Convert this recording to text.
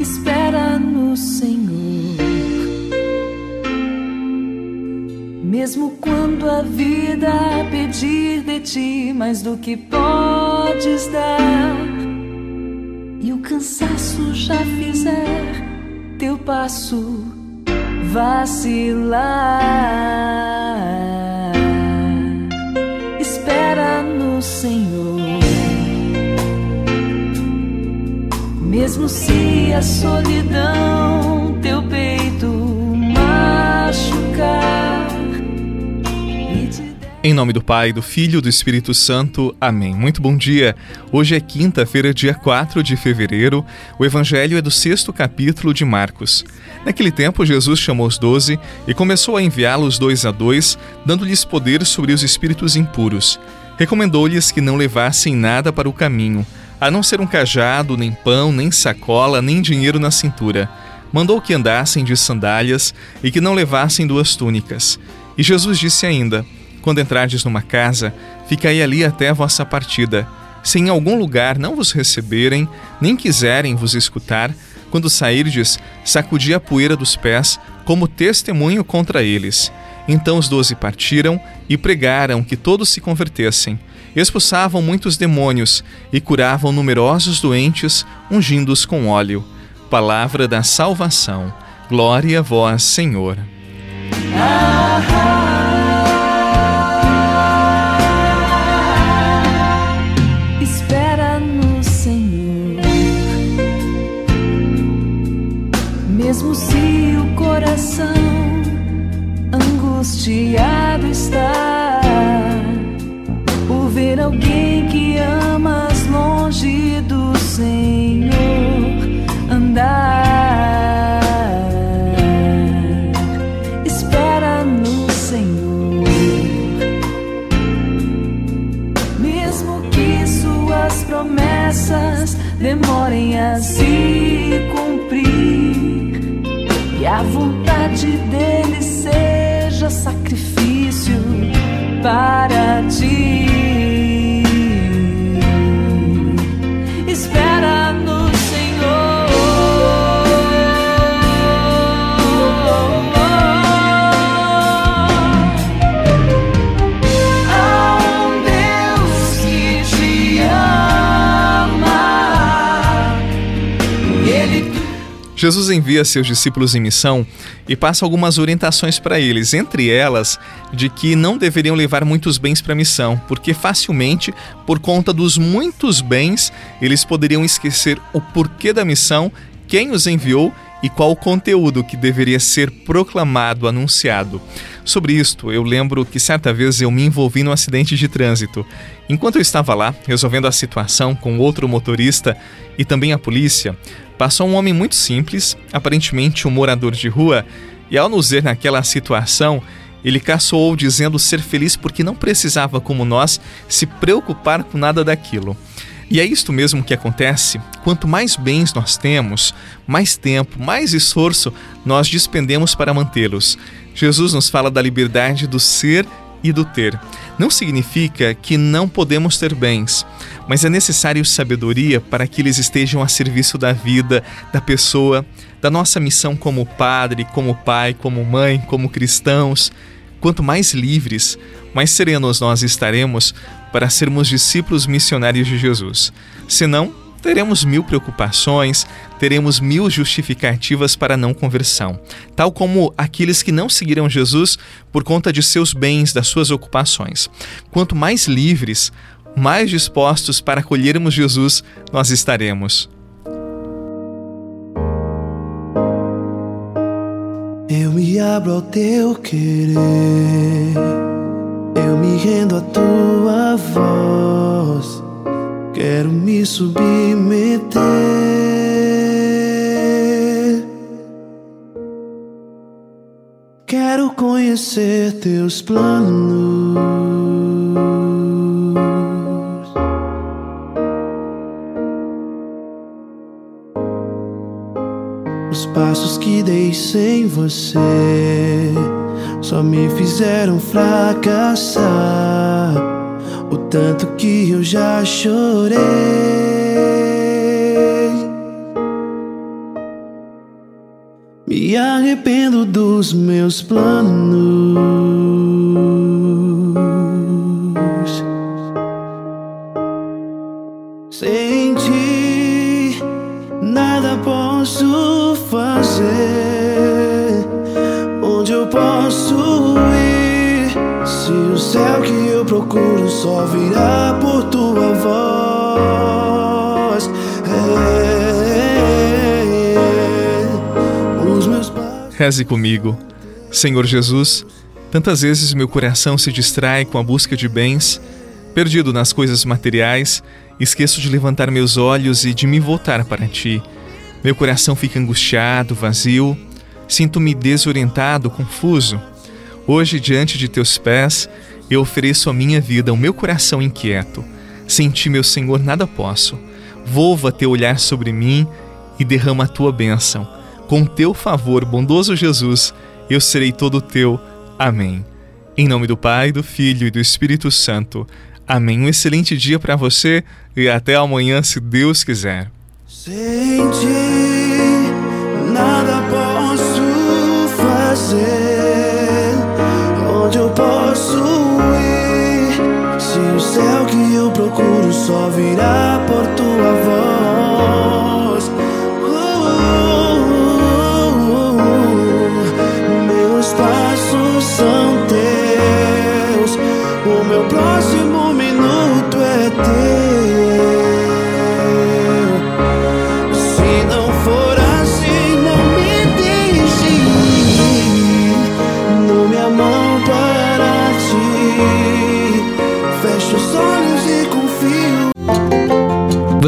espera no Senhor. Mesmo quando a vida pedir de ti mais do que podes dar, e o cansaço já fizer teu passo vacilar. Espera no Senhor, mesmo se a solidão teu peito machucar. Em nome do Pai, do Filho e do Espírito Santo. Amém. Muito bom dia. Hoje é quinta-feira, dia 4 de fevereiro. O Evangelho é do sexto capítulo de Marcos. Naquele tempo, Jesus chamou os doze e começou a enviá-los dois a dois, dando-lhes poder sobre os espíritos impuros. Recomendou-lhes que não levassem nada para o caminho, a não ser um cajado, nem pão, nem sacola, nem dinheiro na cintura. Mandou que andassem de sandálias e que não levassem duas túnicas. E Jesus disse ainda: quando entrardes numa casa, ficai ali até a vossa partida. Se em algum lugar não vos receberem, nem quiserem vos escutar, quando sairdes, sacudi a poeira dos pés, como testemunho contra eles. Então os doze partiram e pregaram que todos se convertessem. Expulsavam muitos demônios e curavam numerosos doentes, ungindo-os com óleo. Palavra da salvação. Glória a vós, Senhor. Ah, mesmo se o coração angustiado sacrifício para ti. Jesus envia seus discípulos em missão e passa algumas orientações para eles, entre elas de que não deveriam levar muitos bens para a missão, porque facilmente, por conta dos muitos bens, eles poderiam esquecer o porquê da missão, quem os enviou e qual o conteúdo que deveria ser proclamado, anunciado. Sobre isto, eu lembro que certa vez eu me envolvi num acidente de trânsito. Enquanto eu estava lá, resolvendo a situação com outro motorista e também a polícia, passou um homem muito simples, aparentemente um morador de rua, e ao nos ver naquela situação, ele caçoou dizendo ser feliz porque não precisava, como nós, se preocupar com nada daquilo. E é isto mesmo que acontece. Quanto mais bens nós temos, mais tempo, mais esforço nós despendemos para mantê-los. Jesus nos fala da liberdade do ser e do ter. Não significa que não podemos ter bens, mas é necessário sabedoria para que eles estejam a serviço da vida, da pessoa, da nossa missão como padre, como pai, como mãe, como cristãos. Quanto mais livres, mais serenos nós estaremos para sermos discípulos missionários de Jesus. Senão, teremos mil preocupações, teremos mil justificativas para não conversão, tal como aqueles que não seguiram Jesus por conta de seus bens, das suas ocupações. Quanto mais livres, mais dispostos para acolhermos Jesus nós estaremos. Eu me abro ao teu querer, eu me rendo à tua voz quero me submeter. Quero conhecer teus planos. Os passos que dei sem você só me fizeram fracassar o tanto que eu já chorei. Me arrependo dos meus planos. Sem ti, nada posso fazer. Onde eu posso ir? Se o céu que eu procuro só virá por tua voz. É. Reze comigo. Senhor Jesus, tantas vezes meu coração se distrai com a busca de bens, perdido nas coisas materiais, esqueço de levantar meus olhos e de me voltar para ti. Meu coração fica angustiado, vazio, sinto-me desorientado, confuso. Hoje, diante de teus pés, eu ofereço a minha vida, o meu coração inquieto. Sem ti, meu Senhor, nada posso. Volva teu olhar sobre mim e derrama a tua bênção. Com teu favor, bondoso Jesus, eu serei todo teu. Amém. Em nome do Pai, do Filho e do Espírito Santo. Amém. Um excelente dia para você e até amanhã, se Deus quiser. Sem ti, nada posso fazer. Onde eu posso ir? Se o céu que eu procuro só virá por tua voz. Uh, meus passos são